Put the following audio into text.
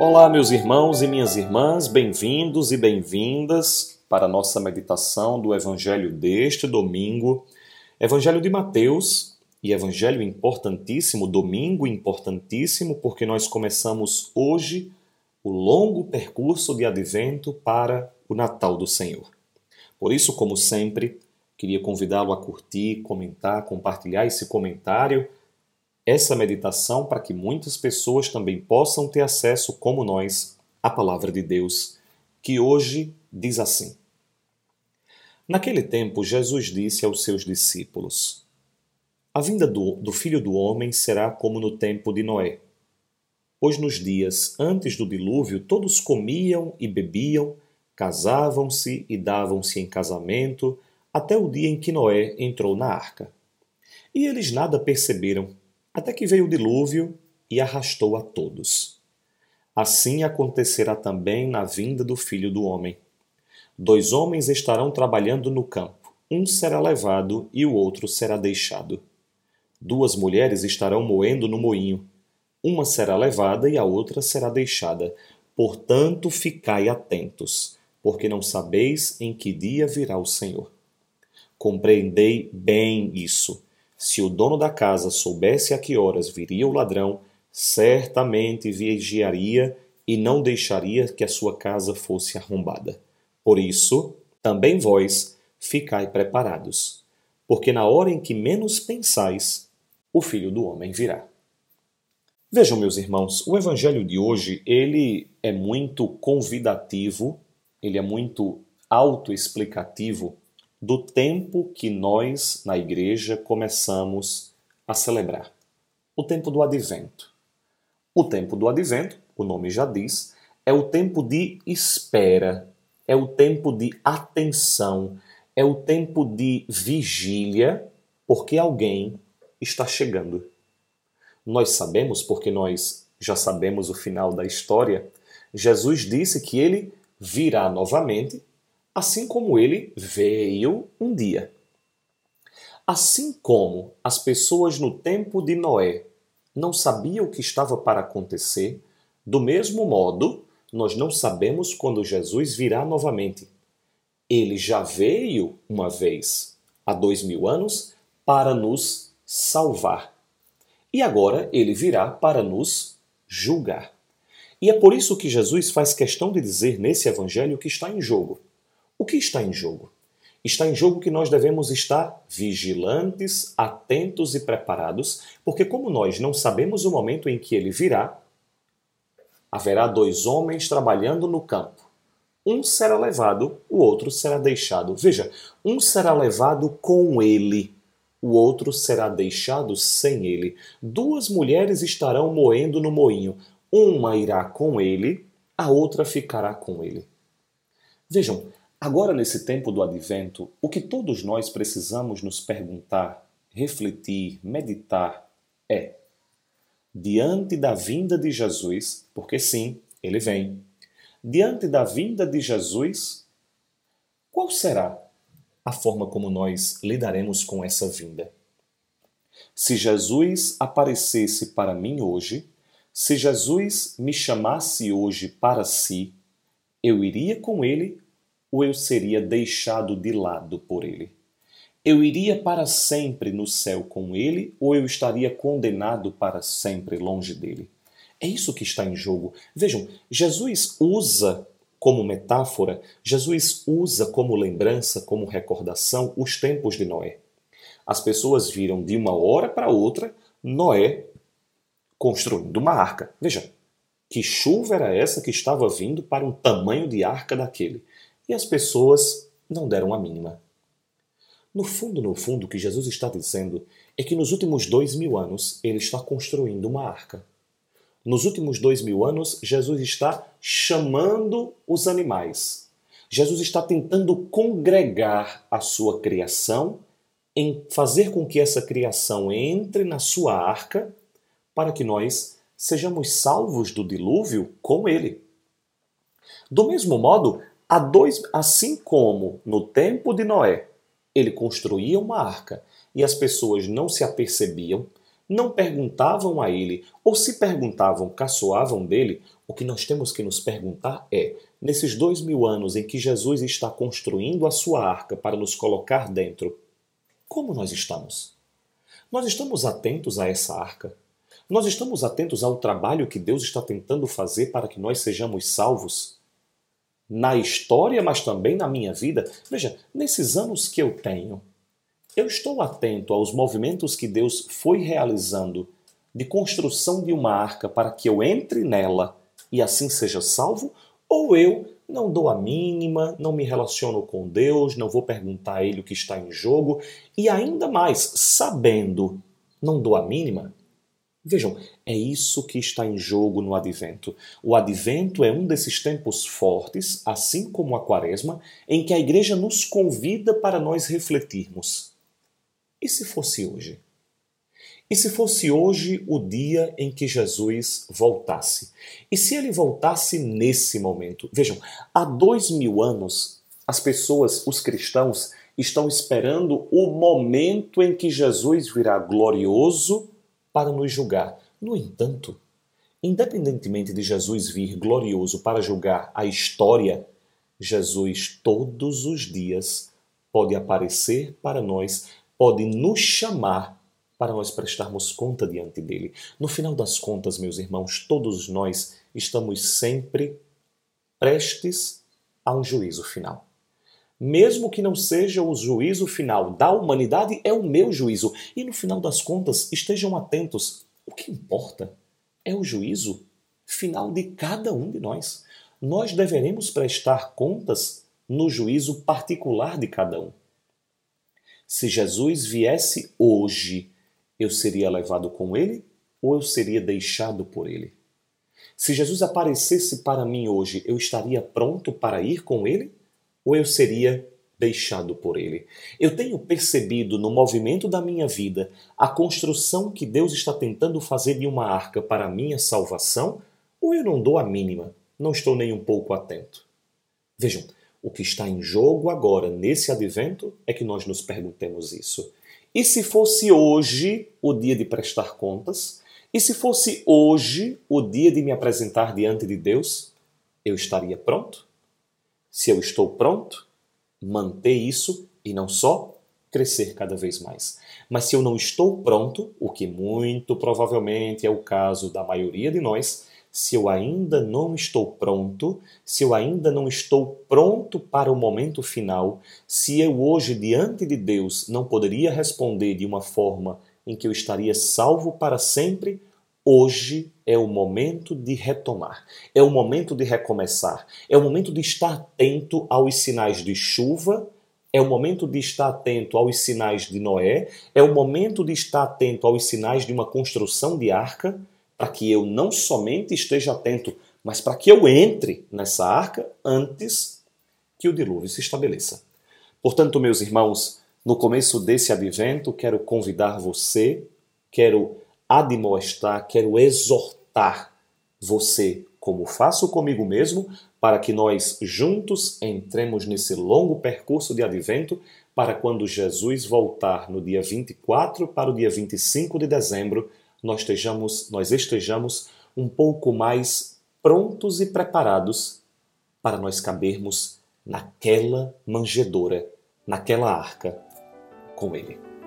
Olá, meus irmãos e minhas irmãs, bem-vindos e bem-vindas para a nossa meditação do Evangelho deste domingo, Evangelho de Mateus, e Evangelho importantíssimo, domingo importantíssimo, porque nós começamos hoje o longo percurso de advento para o Natal do Senhor. Por isso, como sempre, queria convidá-lo a curtir, comentar, compartilhar esse comentário essa meditação para que muitas pessoas também possam ter acesso, como nós, à palavra de Deus, que hoje diz assim: Naquele tempo, Jesus disse aos seus discípulos: A vinda do, do filho do homem será como no tempo de Noé. Pois nos dias antes do dilúvio, todos comiam e bebiam, casavam-se e davam-se em casamento, até o dia em que Noé entrou na arca. E eles nada perceberam até que veio o dilúvio e arrastou a todos. Assim acontecerá também na vinda do filho do homem. Dois homens estarão trabalhando no campo, um será levado e o outro será deixado. Duas mulheres estarão moendo no moinho, uma será levada e a outra será deixada. Portanto, ficai atentos, porque não sabeis em que dia virá o Senhor. Compreendei bem isso se o dono da casa soubesse a que horas viria o ladrão, certamente vigiaria e não deixaria que a sua casa fosse arrombada. Por isso, também vós ficai preparados, porque na hora em que menos pensais, o Filho do Homem virá. Vejam, meus irmãos, o evangelho de hoje, ele é muito convidativo, ele é muito autoexplicativo do tempo que nós, na igreja, começamos a celebrar. O tempo do advento. O tempo do advento, o nome já diz, é o tempo de espera, é o tempo de atenção, é o tempo de vigília, porque alguém está chegando. Nós sabemos, porque nós já sabemos o final da história, Jesus disse que ele virá novamente assim como ele veio um dia. Assim como as pessoas no tempo de Noé não sabiam o que estava para acontecer, do mesmo modo, nós não sabemos quando Jesus virá novamente. Ele já veio uma vez, há dois mil anos, para nos salvar. E agora ele virá para nos julgar. E é por isso que Jesus faz questão de dizer nesse evangelho que está em jogo. O que está em jogo? Está em jogo que nós devemos estar vigilantes, atentos e preparados, porque, como nós não sabemos o momento em que ele virá, haverá dois homens trabalhando no campo. Um será levado, o outro será deixado. Veja, um será levado com ele, o outro será deixado sem ele. Duas mulheres estarão moendo no moinho. Uma irá com ele, a outra ficará com ele. Vejam, Agora, nesse tempo do advento, o que todos nós precisamos nos perguntar, refletir, meditar é: diante da vinda de Jesus, porque sim, ele vem, diante da vinda de Jesus, qual será a forma como nós lidaremos com essa vinda? Se Jesus aparecesse para mim hoje, se Jesus me chamasse hoje para si, eu iria com ele ou eu seria deixado de lado por ele? Eu iria para sempre no céu com ele ou eu estaria condenado para sempre longe dele? É isso que está em jogo. Vejam, Jesus usa como metáfora, Jesus usa como lembrança, como recordação, os tempos de Noé. As pessoas viram de uma hora para outra Noé construindo uma arca. Veja, que chuva era essa que estava vindo para um tamanho de arca daquele? E as pessoas não deram a mínima. No fundo, no fundo, o que Jesus está dizendo é que nos últimos dois mil anos ele está construindo uma arca. Nos últimos dois mil anos, Jesus está chamando os animais. Jesus está tentando congregar a sua criação em fazer com que essa criação entre na sua arca para que nós sejamos salvos do dilúvio com ele. Do mesmo modo, Há dois, assim como no tempo de Noé, ele construía uma arca e as pessoas não se apercebiam, não perguntavam a ele, ou se perguntavam, caçoavam dele, o que nós temos que nos perguntar é: nesses dois mil anos em que Jesus está construindo a sua arca para nos colocar dentro, como nós estamos? Nós estamos atentos a essa arca? Nós estamos atentos ao trabalho que Deus está tentando fazer para que nós sejamos salvos? Na história, mas também na minha vida. Veja, nesses anos que eu tenho, eu estou atento aos movimentos que Deus foi realizando de construção de uma arca para que eu entre nela e assim seja salvo? Ou eu não dou a mínima, não me relaciono com Deus, não vou perguntar a Ele o que está em jogo e ainda mais, sabendo, não dou a mínima? Vejam, é isso que está em jogo no advento. O advento é um desses tempos fortes, assim como a quaresma, em que a igreja nos convida para nós refletirmos. E se fosse hoje? E se fosse hoje o dia em que Jesus voltasse? E se ele voltasse nesse momento? Vejam, há dois mil anos, as pessoas, os cristãos, estão esperando o momento em que Jesus virá glorioso para nos julgar. No entanto, independentemente de Jesus vir glorioso para julgar a história, Jesus todos os dias pode aparecer para nós pode nos chamar para nós prestarmos conta diante dele. No final das contas, meus irmãos, todos nós estamos sempre prestes a um juízo final. Mesmo que não seja o juízo final da humanidade, é o meu juízo. E no final das contas, estejam atentos: o que importa é o juízo final de cada um de nós. Nós deveremos prestar contas no juízo particular de cada um. Se Jesus viesse hoje, eu seria levado com ele ou eu seria deixado por ele? Se Jesus aparecesse para mim hoje, eu estaria pronto para ir com ele ou eu seria deixado por ele? Eu tenho percebido no movimento da minha vida a construção que Deus está tentando fazer de uma arca para a minha salvação ou eu não dou a mínima, não estou nem um pouco atento? Vejam, o que está em jogo agora, nesse advento, é que nós nos perguntemos isso. E se fosse hoje o dia de prestar contas? E se fosse hoje o dia de me apresentar diante de Deus? Eu estaria pronto? Se eu estou pronto, manter isso e não só crescer cada vez mais. Mas se eu não estou pronto, o que muito provavelmente é o caso da maioria de nós, se eu ainda não estou pronto, se eu ainda não estou pronto para o momento final, se eu hoje diante de Deus não poderia responder de uma forma em que eu estaria salvo para sempre, hoje é o momento de retomar, é o momento de recomeçar, é o momento de estar atento aos sinais de chuva, é o momento de estar atento aos sinais de Noé, é o momento de estar atento aos sinais de uma construção de arca para que eu não somente esteja atento, mas para que eu entre nessa arca antes que o dilúvio se estabeleça. Portanto, meus irmãos, no começo desse advento, quero convidar você, quero admoestar, quero exortar você, como faço comigo mesmo, para que nós juntos entremos nesse longo percurso de advento, para quando Jesus voltar no dia 24 para o dia 25 de dezembro, nós estejamos, nós estejamos um pouco mais prontos e preparados para nós cabermos naquela manjedoura, naquela arca com Ele.